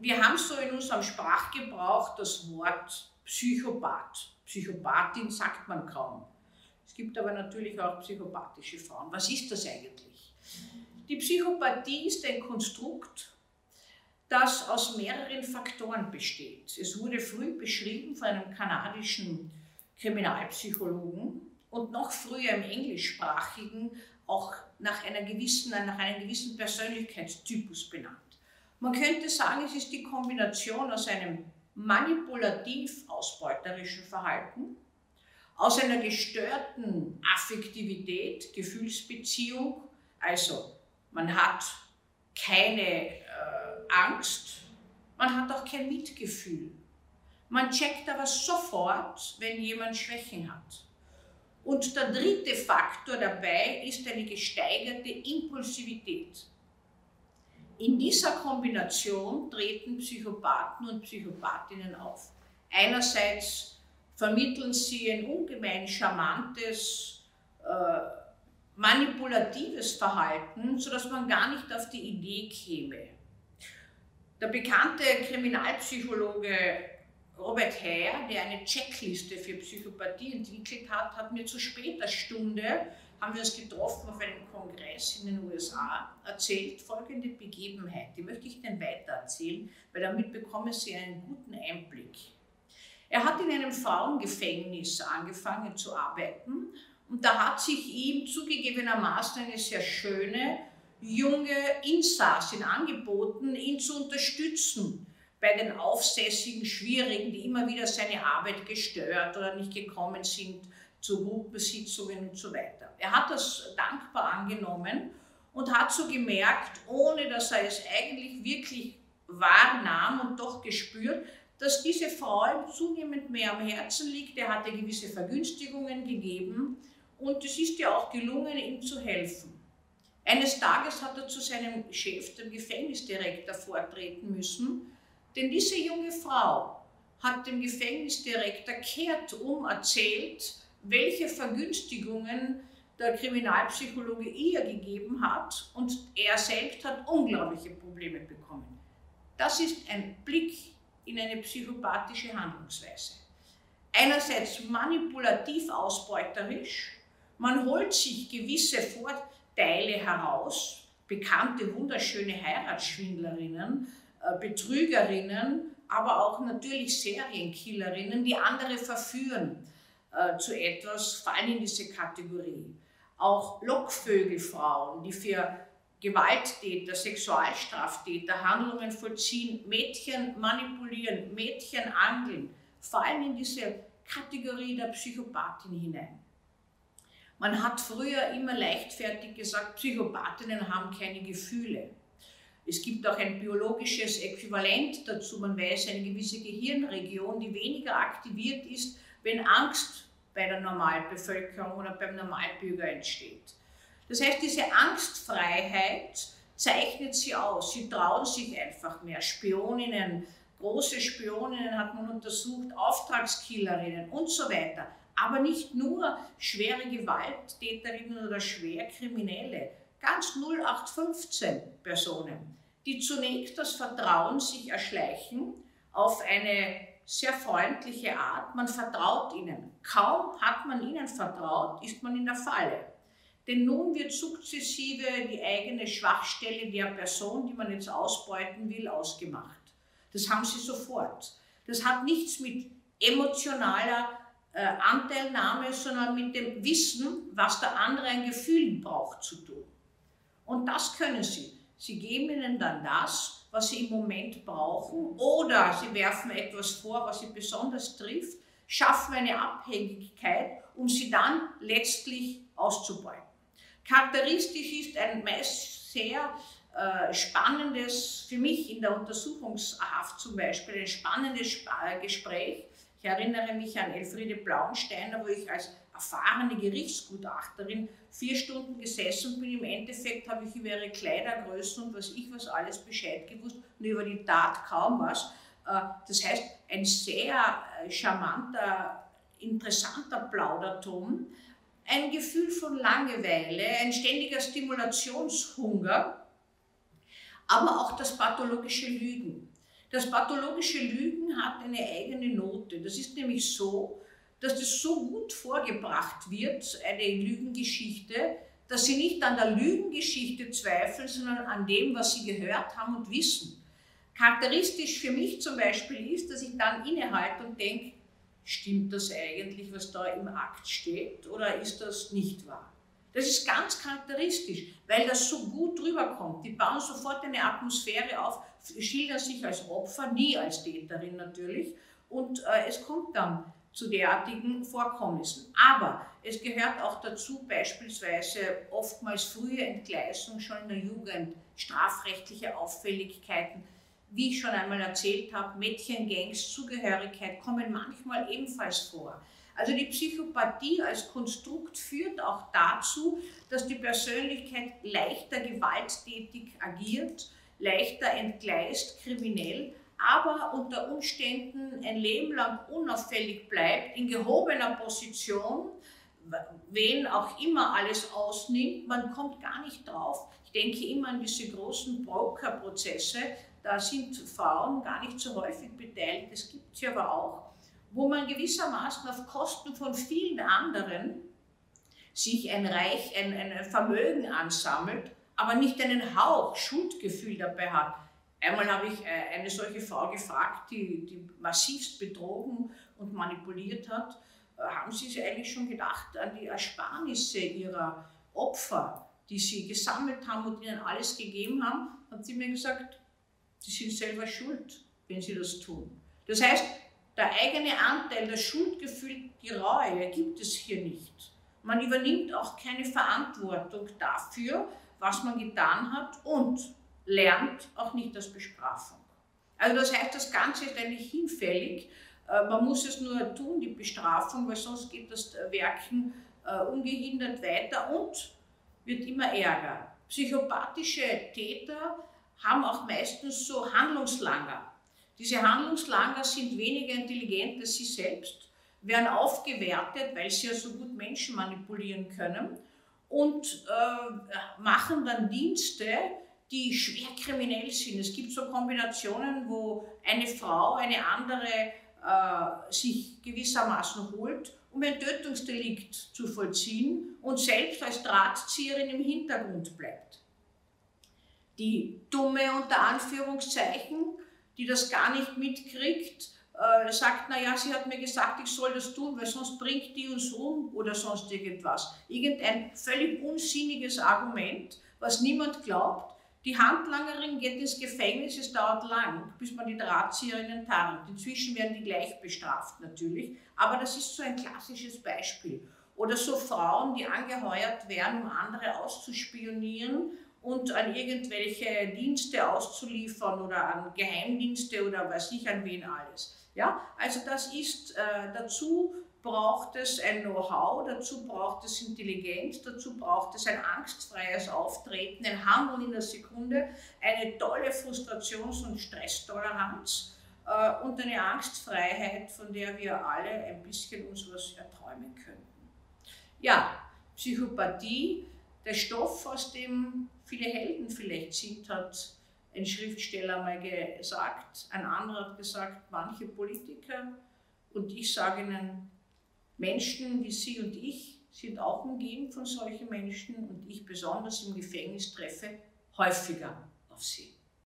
wir haben so in unserem Sprachgebrauch das Wort Psychopath. Psychopathin sagt man kaum. Es gibt aber natürlich auch psychopathische Frauen. Was ist das eigentlich? Die Psychopathie ist ein Konstrukt, das aus mehreren Faktoren besteht. Es wurde früh beschrieben von einem kanadischen Kriminalpsychologen und noch früher im englischsprachigen auch nach, einer gewissen, nach einem gewissen Persönlichkeitstypus benannt. Man könnte sagen, es ist die Kombination aus einem manipulativ ausbeuterischen Verhalten, aus einer gestörten Affektivität, Gefühlsbeziehung, also man hat keine äh, Angst, man hat auch kein Mitgefühl. Man checkt aber sofort, wenn jemand Schwächen hat. Und der dritte Faktor dabei ist eine gesteigerte Impulsivität. In dieser Kombination treten Psychopathen und Psychopathinnen auf. Einerseits vermitteln sie ein ungemein charmantes, äh, manipulatives Verhalten, sodass man gar nicht auf die Idee käme. Der bekannte Kriminalpsychologe Robert Hare, der eine Checkliste für Psychopathie entwickelt hat, hat mir zu später Stunde haben wir uns getroffen auf einem Kongress in den USA, erzählt folgende Begebenheit. Die möchte ich Ihnen weiter erzählen, weil damit bekommen Sie einen guten Einblick. Er hat in einem Frauengefängnis angefangen zu arbeiten und da hat sich ihm zugegebenermaßen eine sehr schöne, junge Insassin angeboten, ihn zu unterstützen bei den aufsässigen Schwierigen, die immer wieder seine Arbeit gestört oder nicht gekommen sind zu Gruppensitzungen und so weiter. Er hat das dankbar angenommen und hat so gemerkt, ohne dass er es eigentlich wirklich wahrnahm und doch gespürt, dass diese Frau ihm zunehmend mehr am Herzen liegt. Er hatte gewisse Vergünstigungen gegeben und es ist ja auch gelungen, ihm zu helfen. Eines Tages hat er zu seinem Chef, dem Gefängnisdirektor, vortreten müssen, denn diese junge Frau hat dem Gefängnisdirektor kehrtum erzählt, welche Vergünstigungen der Kriminalpsychologe ihr gegeben hat und er selbst hat unglaubliche Probleme bekommen. Das ist ein Blick in eine psychopathische Handlungsweise. Einerseits manipulativ ausbeuterisch, man holt sich gewisse Vorteile heraus, bekannte wunderschöne Heiratsschwindlerinnen, äh, Betrügerinnen, aber auch natürlich Serienkillerinnen, die andere verführen äh, zu etwas, fallen in diese Kategorie. Auch Lockvögelfrauen, die für Gewalttäter, Sexualstraftäter Handlungen vollziehen, Mädchen manipulieren, Mädchen angeln, fallen in diese Kategorie der Psychopathin hinein. Man hat früher immer leichtfertig gesagt, Psychopathinnen haben keine Gefühle. Es gibt auch ein biologisches Äquivalent dazu. Man weiß, eine gewisse Gehirnregion, die weniger aktiviert ist, wenn Angst bei der Normalbevölkerung oder beim Normalbürger entsteht. Das heißt, diese Angstfreiheit zeichnet sie aus. Sie trauen sich einfach mehr. Spioninnen, große Spioninnen hat man untersucht, Auftragskillerinnen und so weiter. Aber nicht nur schwere Gewalttäterinnen oder Schwerkriminelle, ganz 0815 Personen die zunächst das Vertrauen sich erschleichen auf eine sehr freundliche Art. Man vertraut ihnen. Kaum hat man ihnen vertraut, ist man in der Falle. Denn nun wird sukzessive die eigene Schwachstelle der Person, die man jetzt ausbeuten will, ausgemacht. Das haben sie sofort. Das hat nichts mit emotionaler äh, Anteilnahme, sondern mit dem Wissen, was der andere ein Gefühl braucht zu tun. Und das können sie. Sie geben ihnen dann das, was sie im Moment brauchen, oder sie werfen etwas vor, was sie besonders trifft, schaffen eine Abhängigkeit, um sie dann letztlich auszubeuten. Charakteristisch ist ein meist sehr äh, spannendes, für mich in der Untersuchungshaft zum Beispiel, ein spannendes Gespräch. Ich erinnere mich an Elfriede Blauensteiner, wo ich als erfahrene Gerichtsgutachterin vier Stunden gesessen bin. Im Endeffekt habe ich über ihre Kleidergrößen und was ich was alles Bescheid gewusst und über die Tat kaum was. Äh, das heißt, ein sehr äh, charmanter, interessanter Plauderton, ein Gefühl von Langeweile, ein ständiger Stimulationshunger, aber auch das pathologische Lügen. Das pathologische Lügen hat eine eigene Note. Das ist nämlich so, dass das so gut vorgebracht wird, eine Lügengeschichte, dass sie nicht an der Lügengeschichte zweifeln, sondern an dem, was sie gehört haben und wissen. Charakteristisch für mich zum Beispiel ist, dass ich dann innehalte und denke, stimmt das eigentlich, was da im Akt steht, oder ist das nicht wahr? Das ist ganz charakteristisch, weil das so gut rüberkommt. Die bauen sofort eine Atmosphäre auf, schildern sich als Opfer, nie als Täterin natürlich, und äh, es kommt dann zu derartigen Vorkommnissen. Aber es gehört auch dazu beispielsweise oftmals frühe Entgleisung schon in der Jugend, strafrechtliche Auffälligkeiten. Wie ich schon einmal erzählt habe, Mädchengangs, Zugehörigkeit kommen manchmal ebenfalls vor. Also die Psychopathie als Konstrukt führt auch dazu, dass die Persönlichkeit leichter gewalttätig agiert, leichter entgleist, kriminell, aber unter Umständen ein Leben lang unauffällig bleibt, in gehobener Position, wen auch immer alles ausnimmt, man kommt gar nicht drauf. Ich denke immer an diese großen Broker-Prozesse, da sind Frauen gar nicht so häufig beteiligt, das gibt es ja aber auch, wo man gewissermaßen auf Kosten von vielen anderen sich ein Reich, ein, ein Vermögen ansammelt, aber nicht einen Hauch Schuldgefühl dabei hat. Einmal habe ich äh, eine solche Frau gefragt, die, die massivst betrogen und manipuliert hat. Äh, haben Sie sich eigentlich schon gedacht an die Ersparnisse Ihrer Opfer, die Sie gesammelt haben und ihnen alles gegeben haben? Hat sie mir gesagt, Sie sind selber schuld, wenn Sie das tun. Das heißt, der eigene Anteil, das Schuldgefühl, die Reue gibt es hier nicht. Man übernimmt auch keine Verantwortung dafür, was man getan hat und lernt auch nicht als Bestrafung. Also das heißt, das Ganze ist eigentlich hinfällig. Äh, man muss es nur tun, die Bestrafung, weil sonst geht das Werken äh, ungehindert weiter und wird immer ärger. Psychopathische Täter haben auch meistens so Handlungslanger. Diese Handlungslanger sind weniger intelligent als sie selbst, werden aufgewertet, weil sie ja so gut Menschen manipulieren können und äh, machen dann Dienste, die schwer kriminell sind. Es gibt so Kombinationen, wo eine Frau eine andere äh, sich gewissermaßen holt, um ein Tötungsdelikt zu vollziehen und selbst als Drahtzieherin im Hintergrund bleibt. Die dumme unter Anführungszeichen, die das gar nicht mitkriegt, äh, sagt, naja, sie hat mir gesagt, ich soll das tun, weil sonst bringt die uns um oder sonst irgendwas. Irgendein völlig unsinniges Argument, was niemand glaubt, die Handlangerin geht ins Gefängnis, es dauert lang, bis man die Drahtzieherinnen tarnt. Inzwischen werden die gleich bestraft natürlich, aber das ist so ein klassisches Beispiel. Oder so Frauen, die angeheuert werden, um andere auszuspionieren und an irgendwelche Dienste auszuliefern oder an Geheimdienste oder weiß ich an wen alles. Ja, also das ist äh, dazu braucht es ein Know-how, dazu braucht es Intelligenz, dazu braucht es ein angstfreies Auftreten, ein Handeln in der Sekunde, eine tolle Frustrations- und Stresstoleranz äh, und eine Angstfreiheit, von der wir alle ein bisschen uns was erträumen könnten. Ja, Psychopathie, der Stoff, aus dem viele Helden vielleicht sind, hat ein Schriftsteller mal gesagt, ein anderer hat gesagt, manche Politiker, und ich sage Ihnen, Menschen wie Sie und ich sind auch umgeben von solchen Menschen und ich besonders im Gefängnis treffe häufiger auf sie.